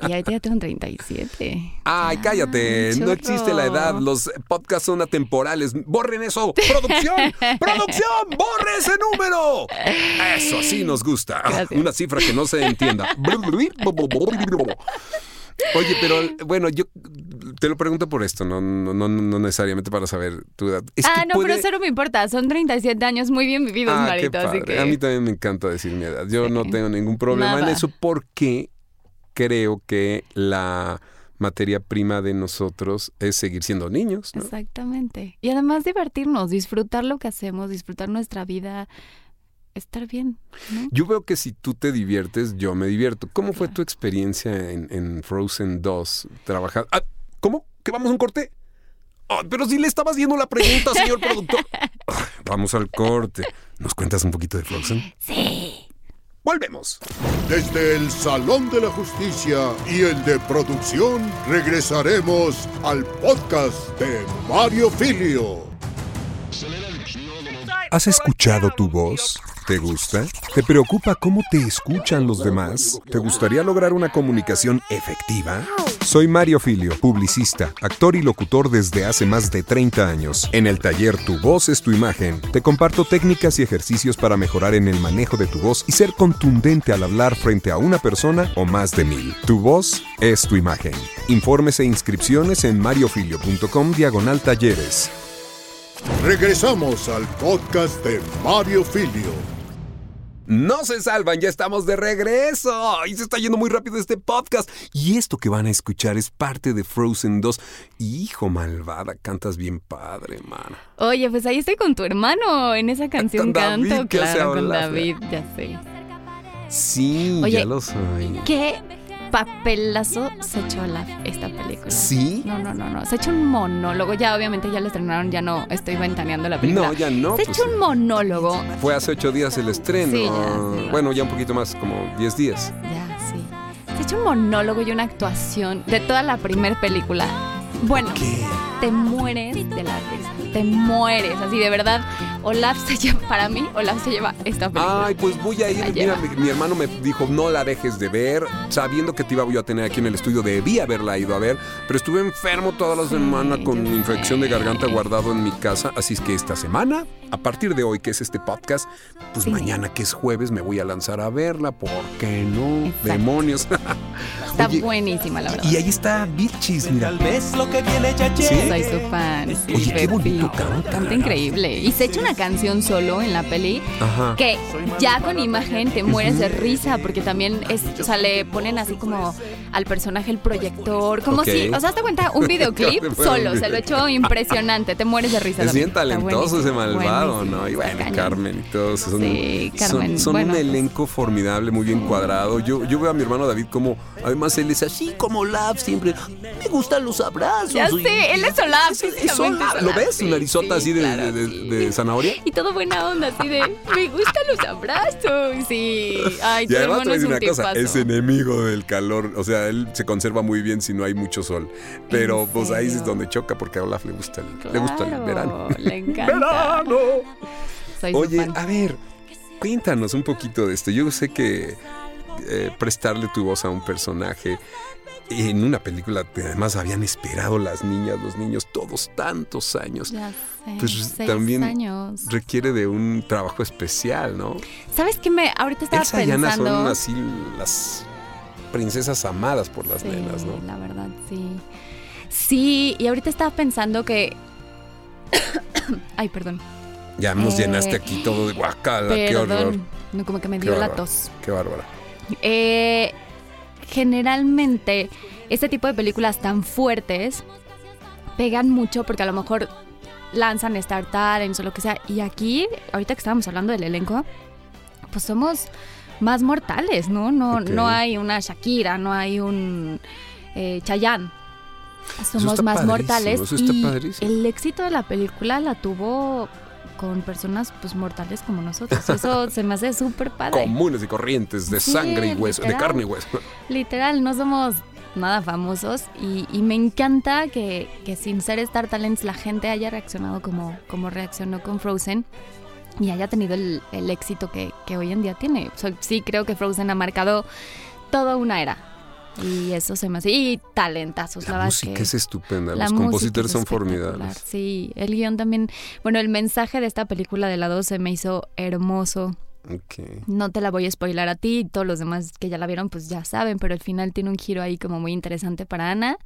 y ahorita ya tengo 37. Ay, Ya, cállate, no existe la edad, los podcasts son atemporales. ¡Borren eso! ¡Producción! ¡Producción! ¡Borre ese número! Eso, así nos gusta. Gracias. Una cifra que no se entienda. Oye, pero bueno, yo te lo pregunto por esto, no, no, no, no necesariamente para saber tu edad. Es ah, no, puede- pero eso no me importa. Son 37 años muy bien vividos, Ah, qué Marito. Así que. A mí también me encanta decir mi edad. Yo Sí. no tengo ningún problema en eso porque creo que la materia prima de nosotros es seguir siendo niños. ¿no? Exactamente. Y además divertirnos, disfrutar lo que hacemos, disfrutar nuestra vida, estar bien. ¿no? Yo veo que si tú te diviertes, yo me divierto. ¿Cómo fue tu experiencia en, en Frozen 2? Trabajar. Ah, ¿Cómo? ¿Que vamos a un corte? Ah, pero si le estabas viendo la pregunta, señor productor. Ah, vamos al corte. ¿Nos cuentas un poquito de Frozen? Sí. Volvemos. Desde el Salón de la Justicia y el de producción regresaremos al podcast de Mario Filio. ¿Has escuchado tu voz? ¿Te gusta? ¿Te preocupa cómo te escuchan los demás? ¿Te gustaría lograr una comunicación efectiva? Soy Mario Filio, publicista, actor y locutor desde hace más de 30 años. En el taller Tu voz es tu imagen, te comparto técnicas y ejercicios para mejorar en el manejo de tu voz y ser contundente al hablar frente a una persona o más de mil. Tu voz es tu imagen. Informes e inscripciones en mariofilio.com diagonal talleres. Regresamos al podcast de Mario Filio. No se salvan, ya estamos de regreso. Y se está yendo muy rápido este podcast. Y esto que van a escuchar es parte de Frozen 2. Hijo malvada, cantas bien padre, man. Oye, pues ahí estoy con tu hermano. En esa canción Con David, canto, claro, con. David, ya sé. Sí, Oye, ya lo soy. ¿Qué papelazo se echó la, esta película? ¿Sí? No, no, no, no. Se echó un monólogo. Ya, obviamente, ya le estrenaron, ya no estoy ventaneando la película. No, ya no. Se pues, echó un monólogo. Fue hace ocho días el estreno. Sí, ya, sí. Bueno, ya un poquito más, como diez días. Ya, sí. Se echó un monólogo y una actuación de toda la primer película. Bueno, te mueres de la risa. Te mueres, así de verdad. Olaf se lleva, para mí, Olaf se lleva esta película. Ay, pues voy a La ir. Mira, mi, mi hermano me dijo, no la dejes de ver. Sabiendo que te iba yo a tener aquí en el estudio, debí haberla ido a ver. Pero estuve enfermo toda la semana con infección de garganta guardado en mi casa. Así es que esta semana, a partir de hoy, que es este podcast, pues Sí. mañana, que es jueves, me voy a lanzar a verla. ¿Por qué no? Exacto. Demonios. Está Oye, buenísima, la verdad. y ahí está Vilchis, mira. vez lo que viene ya Sí. Soy su fan. sí, Oye, qué bonito canta. Canta increíble. Y se echa una canción solo en la peli Ajá. que ya con imagen te mueres de risa porque también es, o sea, le ponen así como al personaje el proyector, como Ok. si, o sea, te cuenta un videoclip solo, se lo echó impresionante, te mueres de risa. Es también. bien talentoso ese malvado, buenísimo, ¿no? Y bueno. Carmen y todos son, Sí, son- Carmen, son, bueno, un pues- elenco formidable, muy bien cuadrado. Yo, yo veo a mi hermano David como, además él es así como Lab siempre. Me gustan los abrazos. Ya sé, él es Olaf, Es- es físicamente Olaf. es ¿Lo ves? Sí, narizota sí, así de, claro, de- sí. de zanahoria. Y todo buena onda, así de, me gustan los abrazos. Sí, ay, Y además te voy a decir una cosa, es enemigo del calor. O sea, él se conserva muy bien si no hay mucho sol. Pero ¿En pues ahí es donde choca porque a Olaf le gusta el, le gusta el verano. Le encanta. ¡Verano! Soy Oye, a ver, cuéntanos un poquito de esto. Yo sé que eh, prestarle tu voz a un personaje en una película que además habían esperado las niñas, los niños, todos tantos años, Ya sé, pues también años. requiere de un trabajo especial, ¿no? ¿Sabes qué me ahorita estaba Elsa y Anna son pensando? así las princesas amadas por las Sí, nenas, ¿no? la verdad, sí. Sí, y ahorita estaba pensando que Ay, perdón. Ya nos Eh, llenaste aquí todo de guacala, qué horror. Perdón. No, como que me Qué dio la bárbaro. tos. Qué bárbara. Eh, generalmente, este tipo de películas tan fuertes pegan mucho porque a lo mejor lanzan Star Talents o lo que sea. Y aquí, ahorita que estábamos hablando del elenco, pues somos más mortales, ¿no? No, no hay una Shakira, no hay un eh, Chayanne. Somos más mortales. eso está y padrísimo. el éxito de la película la tuvo con personas pues mortales como nosotros. Eso se me hace súper padre. Comunes y corrientes, de Sí, sangre y hueso, de carne y hueso. Literal, no somos nada famosos y, y me encanta que, que sin ser Star Talents la gente haya reaccionado como, como reaccionó con Frozen y haya tenido el, el éxito que, que hoy en día tiene. O sea, sí creo que Frozen ha marcado toda una era y eso se me hace... Y talentazos, la, La música que es estupenda, los compositores es son formidables. Sí, el guion también... Bueno, el mensaje de esta película de la 2 se me hizo hermoso. Ok. No te la voy a spoilar a ti, todos los demás que ya la vieron pues ya saben, pero al final tiene un giro ahí como muy interesante para Ana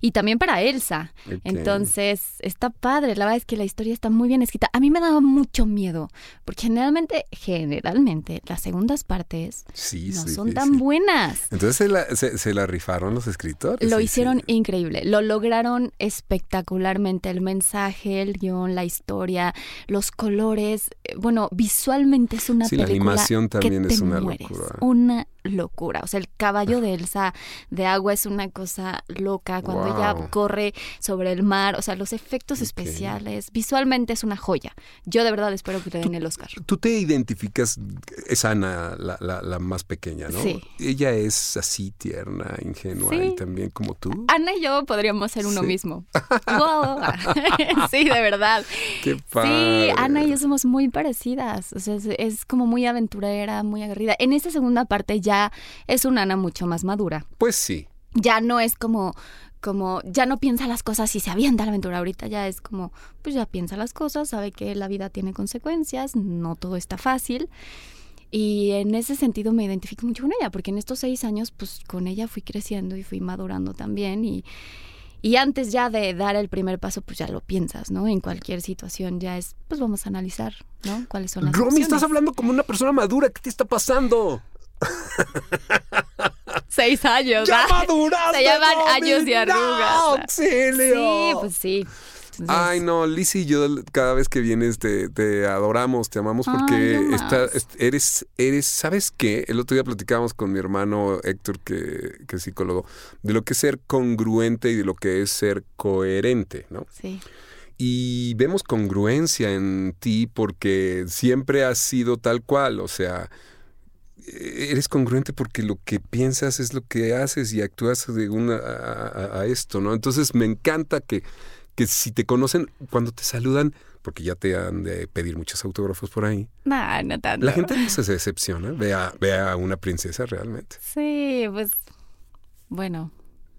y también para Elsa. Entonces está padre, la verdad es que la historia está muy bien escrita. A mí me daba mucho miedo, porque generalmente, generalmente las segundas partes Sí, no son tan buenas. Entonces se la, se, se la rifaron los escritores. Lo sí, hicieron sí. increíble, lo lograron espectacularmente, el mensaje, el guion, la historia, los colores, eh, bueno, visualmente es una Sí, la animación que también te es una mueres. locura. Una locura. O sea, el caballo de Elsa de agua es una cosa loca cuando ella corre sobre el mar. O sea, los efectos especiales, visualmente es una joya. Yo de verdad espero que le den el Oscar. Tú te identificas, es Ana la, la- la más pequeña, ¿no? Sí. Ella es así tierna, ingenua Sí. y también como tú. Ana y yo podríamos ser uno Sí. mismo. Wow. sí, de verdad. Qué Sí, padre. Ana y yo somos muy parecidas. O sea, es, es como muy aventurera, muy aguerrida. En esta segunda parte ya es una Ana mucho más madura. Pues sí. Ya no es como, como, ya no piensa las cosas y se avienta a la aventura. Ahorita ya es como, pues ya piensa las cosas, sabe que la vida tiene consecuencias, no todo está fácil. Y en ese sentido me identifico mucho con ella, porque en estos seis años, pues con ella fui creciendo y fui madurando también. Y, y antes ya de dar el primer paso, pues ya lo piensas, ¿no? En cualquier situación ya es, pues vamos a analizar, ¿no? ¿Cuáles son las Romy, estás hablando como una persona madura. ¿Qué te está pasando? Seis años. ¡Ya maduraste, Se llaman años de ¡No, arrugas. auxilio! Sí, pues sí. Entonces, Ay, no, Liz y yo cada vez que vienes te, te adoramos, te amamos porque Ay, no está- más. est- eres, eres, ¿sabes qué? El otro día platicábamos con mi hermano Héctor, que, que es psicólogo, de lo que es ser congruente y de lo que es ser coherente, ¿no? Sí. Y vemos congruencia en ti porque siempre has sido tal cual, o sea, eres congruente porque lo que piensas es lo que haces y actúas según a, a- a esto, ¿no? Entonces me encanta que, que si te conocen, cuando te saludan, porque ya te han de pedir muchos autógrafos por ahí, No, no tanto. la gente no se decepciona, ve a, ve a una princesa realmente. Sí, pues. Bueno,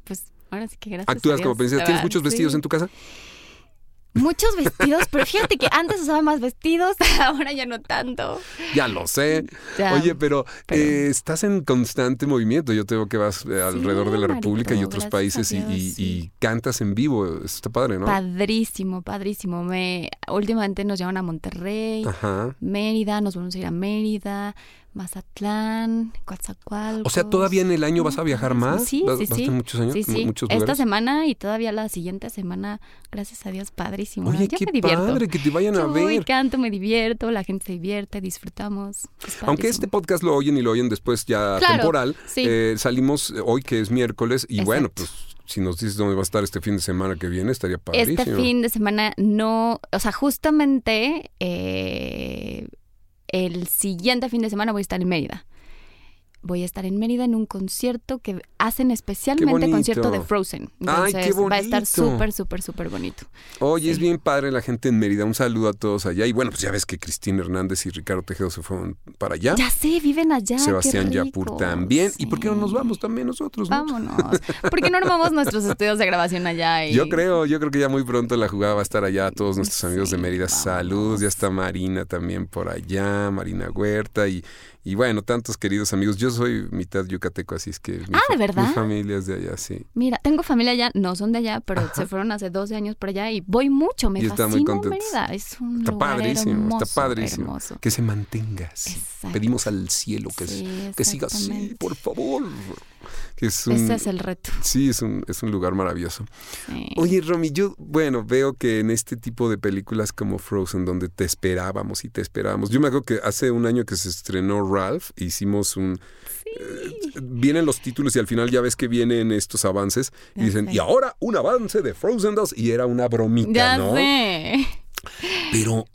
pues ahora sí que gracias. a Actúas Dios, como princesa. ¿Tienes muchos vestidos en tu casa? Muchos vestidos, pero fíjate que antes usaba más vestidos, ahora ya no tanto. Ya lo sé. Ya, Oye, pero, pero- eh, estás en constante movimiento. Yo te veo que vas eh, alrededor de la Marito, República y otros países y, Dios, y- sí. y cantas en vivo. Eso está padre, ¿no? Padrísimo, padrísimo. Me, últimamente nos llevan a Monterrey, Ajá. Mérida, nos vamos a ir a Mérida, Mazatlán, Coatzacoalcos. O sea, ¿todavía en el año vas a viajar más? Sí, ¿Vas, sí, sí. muchos años? Sí, sí. Muchos Esta semana y todavía la siguiente semana, gracias a Dios, padrísimo. Oye, Yo qué me divierto. padre que te vayan a Yo ver. canto, me divierto, la gente se divierte, disfrutamos. Es Aunque este podcast lo oyen y lo oyen después ya Claro, temporal, sí. eh, salimos hoy que es miércoles y bueno, pues si nos dices dónde va a estar este fin de semana que viene, estaría padrísimo. Este fin de semana no, o sea, justamente eh, el siguiente fin de semana voy a estar en Mérida. Voy a estar en Mérida en un concierto que hacen especialmente concierto de Frozen. Ay, Entonces qué va a estar súper, súper, súper bonito. Oye, es bien padre la gente en Mérida. Un saludo a todos allá. Y bueno, pues ya ves que Cristina Hernández y Ricardo Tejero se fueron para allá. Ya sé, viven allá. Sebastián. Yapur también. ¿Y por qué no nos vamos también nosotros? no? Vámonos. ¿Por qué no armamos nuestros estudios de grabación allá? y- Yo creo, yo creo que ya muy pronto la jugada va a estar allá. Todos nuestros amigos de Mérida, saludos. Ya está Marina también por allá, Marina Huerta y, y bueno, tantos queridos amigos. Yo soy mitad yucateco, así es que mi, Ah, ¿de verdad? mi familia es de allá, sí. Mira, tengo familia allá, no son de allá, pero se fueron hace 12 años por allá y voy mucho, me Y fascina muy. Mérida. Es un Está lugar padrísimo, hermoso, está padrísimo. hermoso. Que se mantenga así. Exacto. Pedimos al cielo que, Sí, que siga así, exactamente. por favor. Que es un, Ese es el reto. Sí, es un, es un lugar maravilloso. Sí. Oye, Romy, yo, bueno, veo que en este tipo de películas como Frozen, donde te esperábamos y te esperábamos. Yo me acuerdo que hace un año que se estrenó Ralph, hicimos un. eh, vienen los títulos y al final ya ves que vienen estos avances y dicen, y ahora un avance de Frozen 2 y era una bromita, Ya ¿no? sé. Pero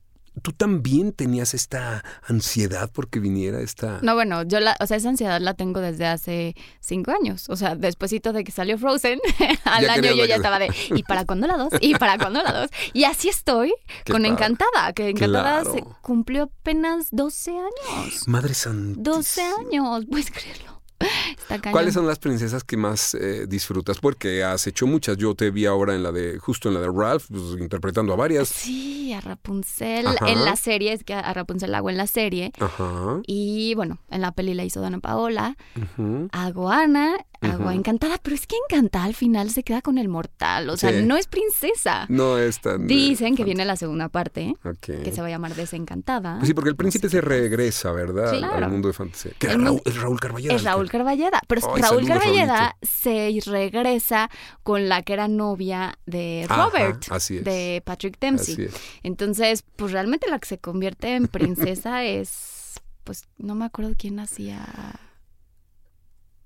tú también tenías esta ansiedad porque viniera esta... No, bueno, yo la, o sea, esa ansiedad la tengo desde hace cinco años. O sea, despuésito de que salió Frozen, al Ya año yo ya estaba de, ¿y para cuándo la dos? ¿Y para cuándo la dos? Y así estoy Qué con padre. Encantada, que Encantada se cumplió apenas 12 años. Madre Santa. 12 años, puedes creerlo. Está cañón. ¿Cuáles son las princesas que más eh, disfrutas? Porque has hecho muchas. Yo te vi ahora en la de, justo en la de Ralph, pues, interpretando a varias. Sí, a Rapunzel Ajá. en la serie, es que a Rapunzel la hago en la serie. Ajá. Y bueno, en la peli la hizo Dana Paola. ujú. Hago a Ana, hago a Ujú. Encantada, pero es que Encantada al final se queda con el mortal. O sea, Sí. no es princesa. No es tan... Dicen que viene la segunda parte, que se va a llamar Desencantada. Pues sí, porque el príncipe se regresa, ¿verdad? Al- mundo de fantasía. Que era Raúl, es Raúl Carballeda. Es Raúl Carballeda, pero Raúl Carballeda se regresa con la que era novia de Ajá, Robert, así es. de Patrick Dempsey. Así es. Entonces, pues realmente la que se convierte en princesa es, pues no me acuerdo quién hacía.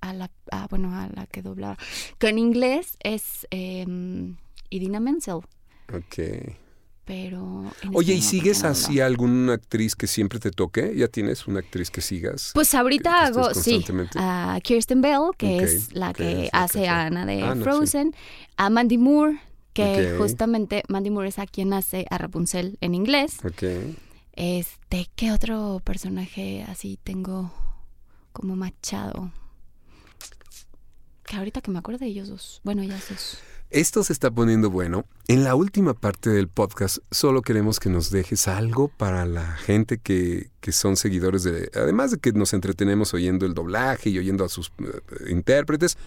A la, a, bueno, a la que doblaba, que en inglés es em, Idina Menzel, Ok. pero... Oye, ¿y sigues no así a alguna actriz que siempre te toque? ¿Ya tienes una actriz que sigas? Pues ahorita que hago, sí, a Kirsten Bell, que es la que que es la hace a Ana de Ana, sí. Frozen, a Mandy Moore, que justamente Mandy Moore es a quien hace a Rapunzel en inglés. Ok. Este, ¿qué otro personaje así tengo como machado? Que ahorita que me acuerdo de ellos dos. Bueno, ya dos. Esto se está poniendo bueno. En la última parte del podcast solo queremos que nos dejes algo para la gente que, que son seguidores de... Además de que nos entretenemos oyendo el doblaje y oyendo a sus eh, intérpretes,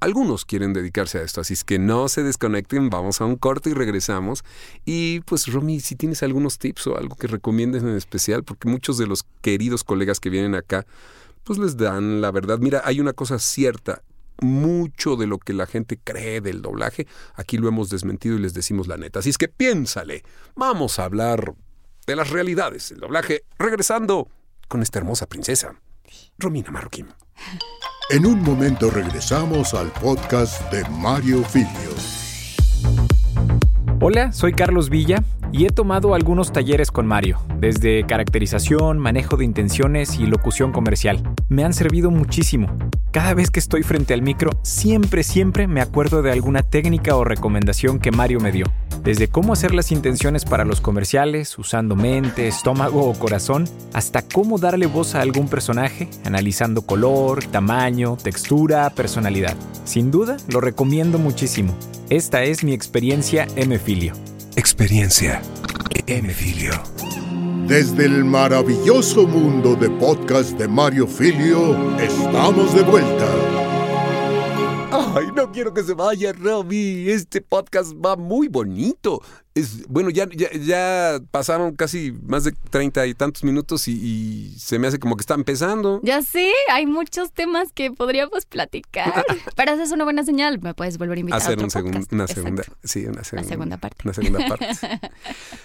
algunos quieren dedicarse a esto, así es que no se desconecten, vamos a un corte y regresamos. Y pues Romy, si tienes algunos tips o algo que recomiendes en especial, porque muchos de los queridos colegas que vienen acá, pues les dan la verdad. Mira, hay una cosa cierta, mucho de lo que la gente cree del doblaje, aquí lo hemos desmentido y les decimos la neta. Así es que piénsale, vamos a hablar de las realidades del doblaje, regresando con esta hermosa princesa, Romina Marroquín. En un momento regresamos al podcast de Mario Filio. Hola, soy Carlos Villa y he tomado algunos talleres con Mario, desde caracterización, manejo de intenciones y locución comercial. Me han servido muchísimo. Cada vez que estoy frente al micro, siempre, siempre me acuerdo de alguna técnica o recomendación que Mario me dio. Desde cómo hacer las intenciones para los comerciales, usando mente, estómago o corazón, hasta cómo darle voz a algún personaje, analizando color, tamaño, textura, personalidad. Sin duda, lo recomiendo muchísimo. Esta es mi experiencia M-Filio. Experiencia M-Filio. Desde el maravilloso mundo de podcast de Mario Filio, estamos de vuelta. Ay, no quiero que se vaya, Robbie. Este podcast va muy bonito. Es, bueno, ya, ya, ya pasaron casi más de treinta y tantos minutos y, y se me hace como que está empezando. Ya sé, hay muchos temas que podríamos platicar. Pero esa es una buena señal. Me puedes volver a invitar Hacer a otro un segun- podcast. una Exacto. segunda, sí, una, segun- segunda parte. Una segunda parte.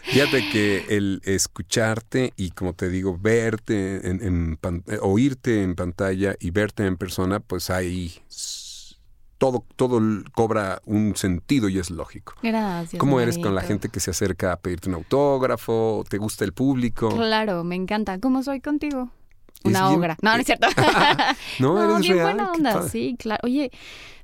Fíjate que el escucharte y como te digo, verte, en, en eh, oírte en pantalla y verte en persona, pues ahí s- todo, todo cobra un sentido y es lógico. Gracias. ¿Cómo eres con la gente que se acerca a pedirte un autógrafo? ¿Te gusta el público? Claro, me encanta. ¿Cómo soy contigo? Una bien- obra. No, no es cierto. No, eres bien real, buena onda. Sí, claro. Oye,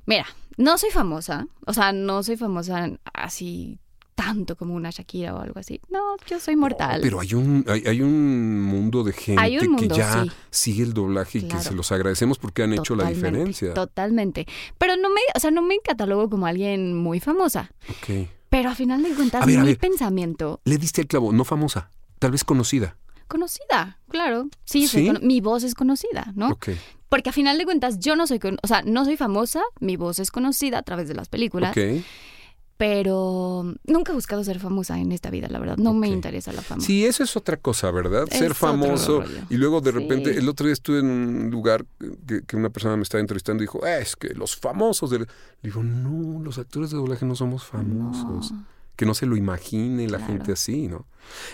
mira, no soy famosa. O sea, no soy famosa así tanto como una Shakira o algo así. No, yo soy mortal. Pero hay un, hay, hay un mundo de gente mundo, que ya sí. sigue el doblaje y que se los agradecemos porque han hecho la diferencia. Totalmente. Pero no me, o sea, no me catalogo como alguien muy famosa. Ok. Pero a final de cuentas, ver, mi pensamiento, Le diste el clavo, no famosa, tal vez conocida. conocida, claro. Sí, ¿Sí? cono- mi voz es conocida, ¿no? Ok. Porque a final de cuentas, yo no soy, con- o sea, no soy famosa, mi voz es conocida a través de las películas. Ok. Pero nunca he buscado ser famosa en esta vida, la verdad. No me interesa la fama. Sí, eso es otra cosa, ¿verdad? Es Ser famoso y luego de repente, el otro día estuve en un lugar que, que una persona me estaba entrevistando y dijo, "Ah, es que los famosos... del-". Le digo, no, los actores de doblaje no somos famosos. Que no se lo imagine la gente así, ¿no?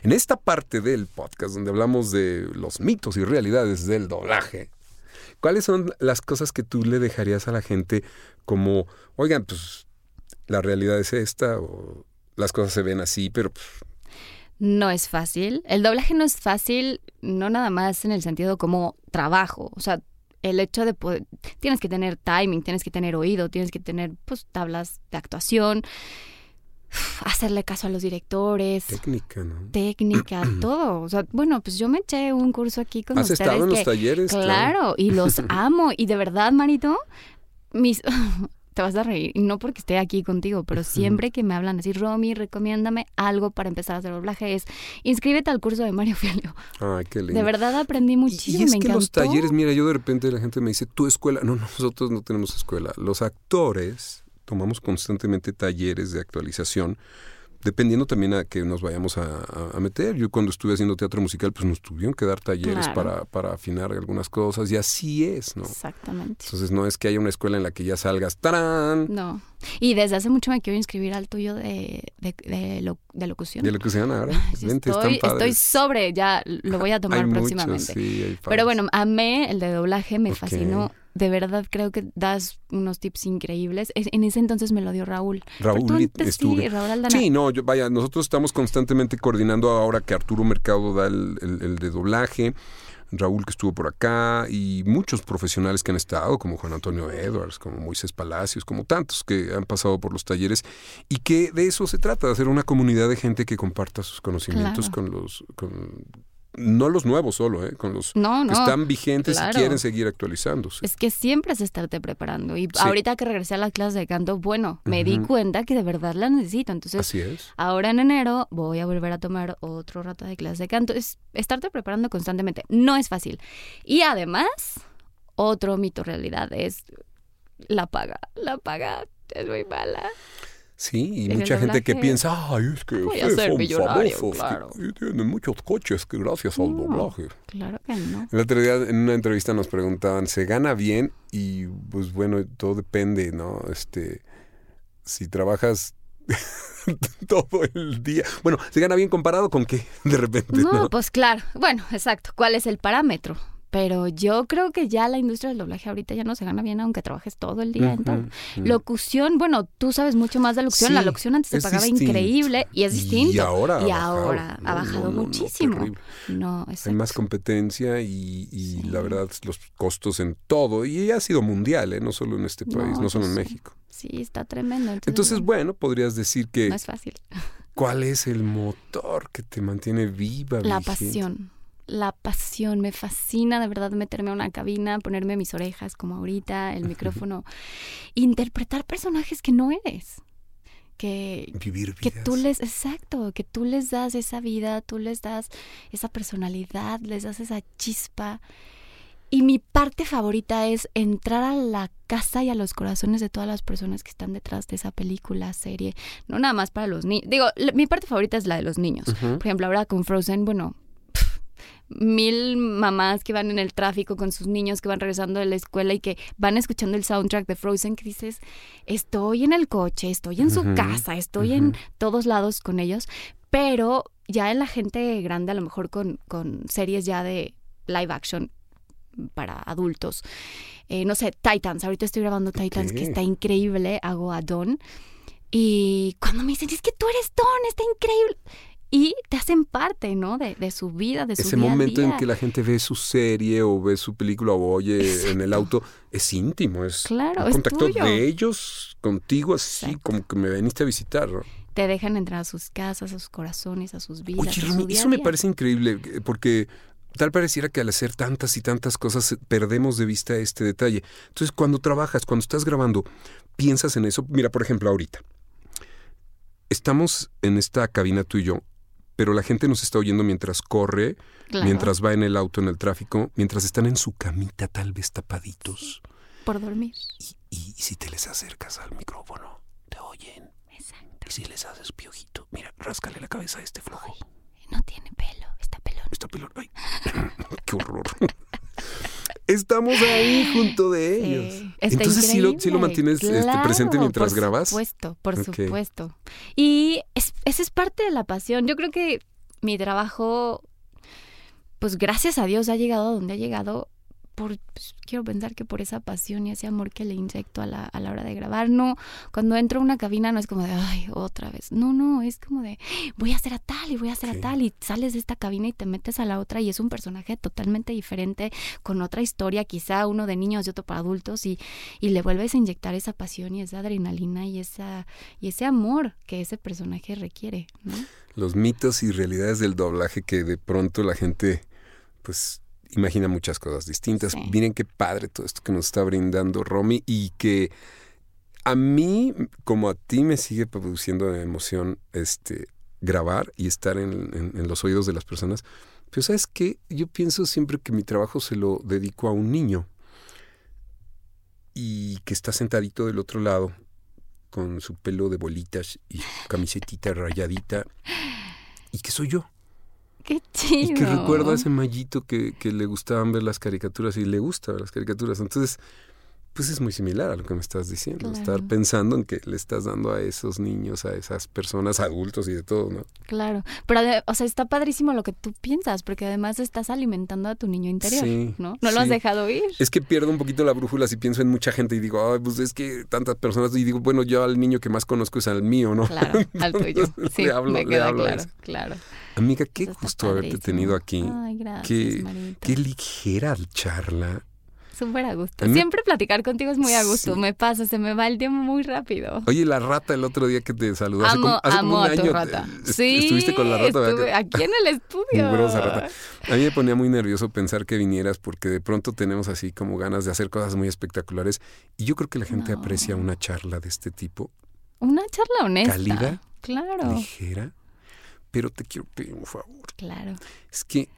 En esta parte del podcast donde hablamos de los mitos y realidades del doblaje, ¿cuáles son las cosas que tú le dejarías a la gente como, oigan, pues la realidad es esta o las cosas se ven así, pero No es fácil. El doblaje no es fácil, no nada más en el sentido como trabajo. O sea, el hecho de poder. Tienes que tener timing, tienes que tener oído, tienes que tener pues tablas de actuación, hacerle caso a los directores. técnica, ¿no? técnica, todo. O sea, bueno, pues yo me eché un curso aquí con ¿Has ustedes. estado en los que- talleres? Claro, Claro. y los amo. Y de verdad, Marito, mis... te vas a reír. Y no porque esté aquí contigo, pero siempre que me hablan así, Romy, recomiéndame algo para empezar a hacer doblaje, es inscríbete al curso de Mario Filio. Ay, qué lindo. De verdad aprendí muchísimo, Y es me que encantó. los talleres, mira, yo de repente la gente me dice, tu escuela. No, nosotros no tenemos escuela. Los actores tomamos constantemente talleres de actualización, dependiendo también a que nos vayamos a, a- a meter. Yo cuando estuve haciendo teatro musical, pues nos tuvieron que dar talleres Claro. para, para afinar algunas cosas, y así es, ¿no? Exactamente. Entonces no es que haya una escuela en la que ya salgas, ¡tarán! No. Y desde hace mucho me quiero inscribir al tuyo de, de, de lo- de locución. De lo que sean ahora. Vente, estoy, sobre, ya lo voy a tomar Hay muchos, próximamente. sí, hay Pero bueno, amé el de doblaje, me fascinó de verdad creo que das unos tips increíbles. Es- En ese entonces me lo dio Raúl. Raúl antes. Sí, Raúl Aldana. Sí, no, yo- vaya, nosotros estamos constantemente coordinando ahora que Arturo Mercado da el, el- el de doblaje, Raúl que estuvo por acá y muchos profesionales que han estado, como Juan Antonio Edwards, como Moisés Palacios, como tantos que han pasado por los talleres y que de eso se trata, de hacer una comunidad de gente que comparta sus conocimientos Claro. con los... Con, no los nuevos solo, ¿eh? con los No, que están vigentes claro. y quieren seguir actualizándose. Es que siempre es estarte preparando. Y Sí. ahorita que regresé a las clases de canto, bueno, me di cuenta que de verdad la necesito. Entonces, Así es. ahora en enero voy a volver a tomar otro rato de clases de canto. Es estarte preparando constantemente. No es fácil. Y además, otro mito realidad es la paga. La paga es muy mala. Sí, y mucha gente que piensa, ay, es que voy a ustedes son famosos claro". y tienen muchos coches que gracias al doblaje. Claro que no. El otro día en una entrevista nos preguntaban, ¿se gana bien? Y pues bueno, todo depende, ¿no? Este, si trabajas todo el día. Bueno, ¿se gana bien comparado con qué? De repente, No, ¿no? pues claro. Bueno, exacto. ¿Cuál es el parámetro? Pero yo creo que ya la industria del doblaje ahorita ya no se gana bien aunque trabajes todo el día. Ujú, ujú. Locución, bueno, tú sabes mucho más de locución. Sí, la locución antes se pagaba distinto. increíble y es Y distinto. ahora ha Y bajado. ahora No, ha bajado no, muchísimo. No, Hay más competencia y, y la verdad los costos en todo. Y ha sido mundial, ¿eh? No solo en este país, no, No, solo en sí. México. Sí, está tremendo. Entonces, Entonces, bueno, podrías decir que no es fácil. ¿cuál es el motor que te mantiene viva? La vigente? pasión. La pasión. Me fascina de verdad meterme a una cabina, ponerme mis orejas como ahorita, el micrófono, interpretar personajes que no eres. Que, Vivir que tú les, exacto, que tú les das esa vida, tú les das esa personalidad, les das esa chispa. Y mi parte favorita es entrar a la casa y a los corazones de todas las personas que están detrás de esa película, serie. No nada más para los niños. Digo, mi parte favorita es la de los niños. Por ejemplo, ahora con Frozen, bueno, mil mamás que van en el tráfico con sus niños que van regresando de la escuela y que van escuchando el soundtrack de Frozen que dices, estoy en el coche, estoy en su casa, estoy en todos lados con ellos, pero ya en la gente grande, a lo mejor con, con series ya de live action para adultos. Eh, no sé, Titans, ahorita estoy grabando Titans, que está increíble, hago a Don. Y cuando me dicen, es que tú eres Don, está increíble. Y te hacen parte, ¿no? De, de su vida, de su Ese día a momento en que la gente ve su serie o ve su película o oye en el auto, es íntimo, es Claro, un es contacto tuyo. de ellos contigo, así como que me veniste a visitar. ¿no? Te dejan entrar a sus casas, a sus corazones, a sus vidas. Oye, a su Romy, día a eso me parece increíble, eh, porque tal pareciera que al hacer tantas y tantas cosas eh, perdemos de vista este detalle. Entonces, cuando trabajas, cuando estás grabando, piensas en eso. Mira, por ejemplo, ahorita. Estamos en esta cabina tú y yo, pero la gente nos está oyendo mientras corre, Claro. mientras va en el auto, en el tráfico, mientras están en su camita tal vez tapaditos. Por dormir. Y, y si te les acercas al micrófono, te oyen. Exacto. Y si les haces piojito, mira, ráscale la cabeza a este flojo. No tiene pelo, está pelón. Está pelón. Ay, qué horror. Estamos ahí junto de ellos. Sí, Entonces sí lo, sí lo mantienes este, presente mientras por grabas. supuesto, por supuesto. Y es- esa es parte de la pasión. Yo creo que mi trabajo, pues gracias a Dios ha llegado a donde ha llegado. Por, pues, quiero pensar que por esa pasión y ese amor que le inyecto a la, a la hora de grabar. No, cuando entro a una cabina no es como de, ay, otra vez. No, no, es como de, voy a hacer a tal y voy a hacer a tal. Y sales de esta cabina y te metes a la otra y es un personaje totalmente diferente, con otra historia, quizá uno de niños y otro para adultos. Y, y le vuelves a inyectar esa pasión y esa adrenalina y, esa, y ese amor que ese personaje requiere. ¿no? Los mitos y realidades del doblaje que de pronto la gente, pues, imagina muchas cosas distintas. Sí. Miren qué padre todo esto que nos está brindando Romy y que a mí, como a ti, me sigue produciendo emoción este grabar y estar en, en- en los oídos de las personas. Pero sabes qué, yo pienso siempre que mi trabajo se lo dedico a un niño y que está sentadito del otro lado con su pelo de bolitas y su camisetita rayadita y que soy yo. Qué chido. Y que recuerdo a ese mallito que, que le gustaban ver las caricaturas y le gusta ver las caricaturas. Entonces, Pues es muy similar a lo que me estás diciendo. Claro. Estar pensando en que le estás dando a esos niños, a esas personas, adultos y de todo, ¿no? Claro, pero o sea, está padrísimo lo que tú piensas, porque además estás alimentando a tu niño interior, Sí, ¿no? No lo has dejado ir. Es que pierdo un poquito la brújula si pienso en mucha gente y digo, ay, pues es que tantas personas. Y digo, bueno, yo al niño que más conozco es al mío, ¿no? Claro, al tuyo. Sí, le hablo, me le queda a claro, claro. Amiga, qué gusto haberte tenido aquí. Ay, gracias, qué, qué ligera charla. Súper a gusto. A Siempre platicar contigo es muy a gusto. Sí. Me pasa, se me va el tiempo muy rápido. Oye, la rata el otro día que te saludó. hace amo como, hace como amo un a tu año, rata. est- sí, Estuviste con la rata, ¿verdad? estuve aquí en el estudio. Rata. A mí me ponía muy nervioso pensar que vinieras porque de pronto tenemos así como ganas de hacer cosas muy espectaculares y yo creo que la gente No. aprecia una charla de este tipo, Una charla honesta. Cálida. Claro, ligera, pero te quiero pedir un favor. claro. Es que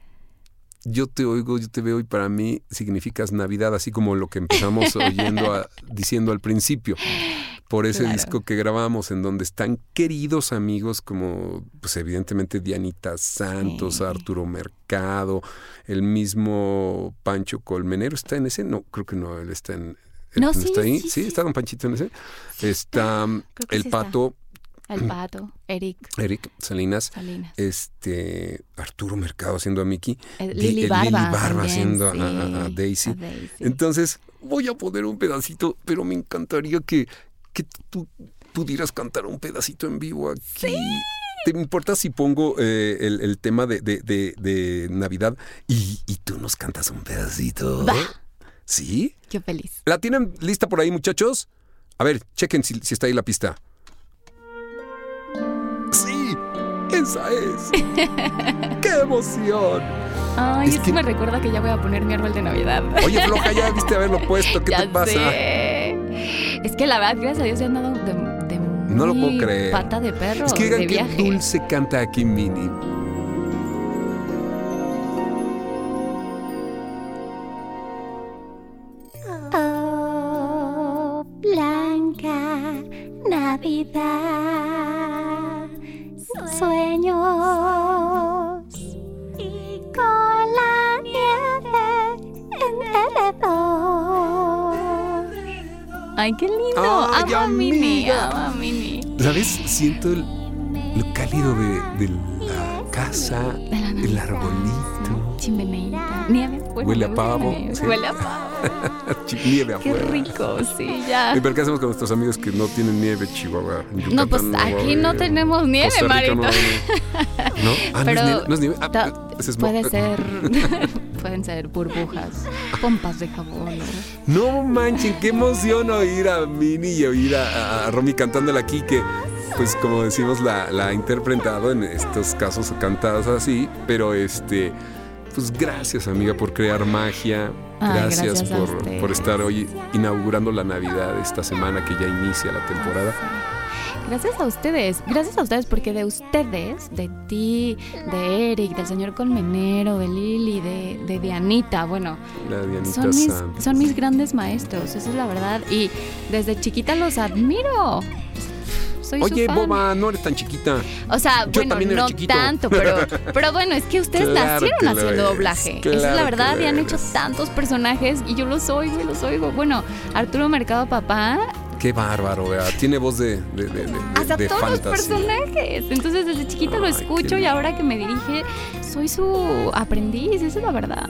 yo te oigo, yo te veo y para mí significas Navidad, así como lo que empezamos oyendo, a- diciendo al principio. Por ese Claro. disco que grabamos, en donde están queridos amigos como, pues evidentemente Dianita Santos, Sí. Arturo Mercado, el mismo Pancho Colmenero. ¿Está en ese? No, creo que no, él está en... No, no sí, está ahí. sí, está Don Panchito en ese. Está el. Pato, El pato, Eric Eric Salinas Salinas. este Arturo Mercado haciendo a Mickey, Di- Lili Barba. también, haciendo a- sí, a, a Daisy. a Daisy. Entonces, voy a poner un pedacito, pero me encantaría que, que tú pudieras cantar un pedacito en vivo aquí. ¿Te importa si pongo eh, el, el tema de, de- de- de Navidad y, y tú nos cantas un pedacito? Va. ¿Sí? Qué feliz. ¿La tienen lista por ahí, muchachos? A ver, chequen si, si está ahí la pista. Esa es. ¡Qué emoción! Ay, Es eso que- me recuerda que ya voy a poner mi árbol de Navidad. Oye, floja, ya viste haberlo puesto. ¿Qué Ya te pasa? sé. Es que la verdad, gracias a Dios, se han dado de, de No lo puedo muy creer. Pata de perro. Es que digan qué viaje. dulce canta aquí Mini. Oh, blanca Navidad, sueños y con la nieve en. Ay, qué lindo. Ay, amo a Mini, amiga. amo a Mini. ¿Sabes? Siento el, lo cálido de, de la casa, el arbolito. Chimeneita. Nieve. Huele a la pavo, sí. Huele a pavo. Nieve Qué afuera. rico, sí, ya. ¿Y pero qué hacemos con nuestros amigos que no tienen nieve, Chihuahua? No, pues aquí no tenemos nieve, no Marito. haber. ¿No? Ah, Pero no es nieve. No es nieve. Ah, es puede ser, pueden ser burbujas, pompas de jabón. ¿no? No manchen, qué emoción oír a Mini y oír a, a Romy cantándola aquí, que pues como decimos la, la ha interpretado en estos casos cantadas así, pero este, pues gracias amiga por crear magia, Ay, gracias, gracias por, por estar hoy inaugurando la Navidad esta semana que ya inicia la temporada. Gracias a ustedes, gracias a ustedes porque de ustedes, de ti, de Eric, del señor Colmenero, de Lili, de, de Dianita, bueno, La Dianita son mis, son mis grandes maestros, esa es la verdad. Y desde chiquita los admiro. Soy Oye, su fan. Boba, no eres tan chiquita. O sea, Yo bueno, no chiquito. tanto, pero, pero bueno, es que ustedes Claro nacieron que haciendo doblaje. Esa es la verdad, y han hecho tantos personajes y yo los oigo y los oigo. Bueno, Arturo Mercado Papá, Qué bárbaro, vea. Tiene voz de, de, de, de- hasta de todos los personajes. Entonces desde chiquita lo escucho y ahora que me dirige, soy su aprendiz, esa es la verdad.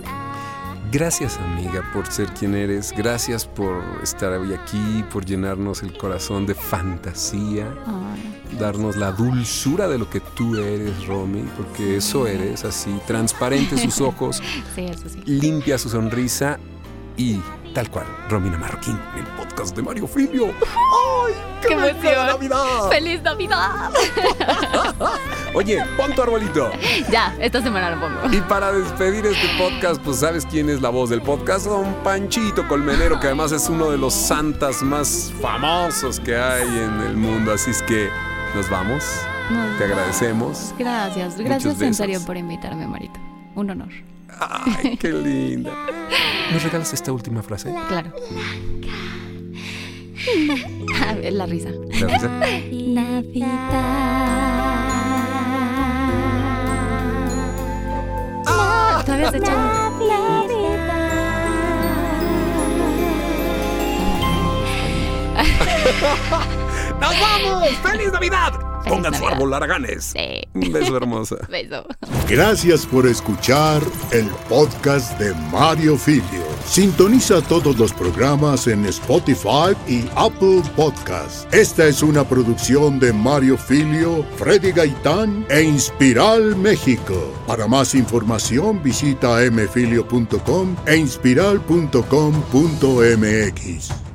Gracias amiga por ser quien eres, gracias por estar hoy aquí, por llenarnos el corazón de fantasía, Ay, darnos la dulzura de lo que tú eres, Romy, porque eso eres, así, transparente sus ojos, sí, eso sí. limpia su sonrisa y tal cual, Romina Marroquín, el podcast de Mario Filio. ¡Ay, qué, ¡Qué emoción! Navidad! ¡Feliz Navidad! Oye, pon tu arbolito. ya, esta semana lo pongo. Y para despedir este podcast, pues sabes quién es la voz del podcast, don Panchito Colmenero, que además es uno de los santas más famosos que hay en el mundo. Así es que nos vamos, Nos te agradecemos. Gracias, gracias en serio por invitarme, Marito. Un honor. Ay, qué linda. ¿Nos regalas esta última frase? Claro. Ver, La risa. ¿La risa? Todavía se echa. ¡Nos vamos! ¡Feliz Navidad! Pongan su árbol haraganes. Un beso hermosa. Beso. Gracias por escuchar el podcast de Mario Filio. Sintoniza todos los programas en Spotify y Apple Podcast. Esta es una producción de Mario Filio, Freddy Gaitán e Inspiral México. Para más información visita mfilio.com e inspiral.com.mx.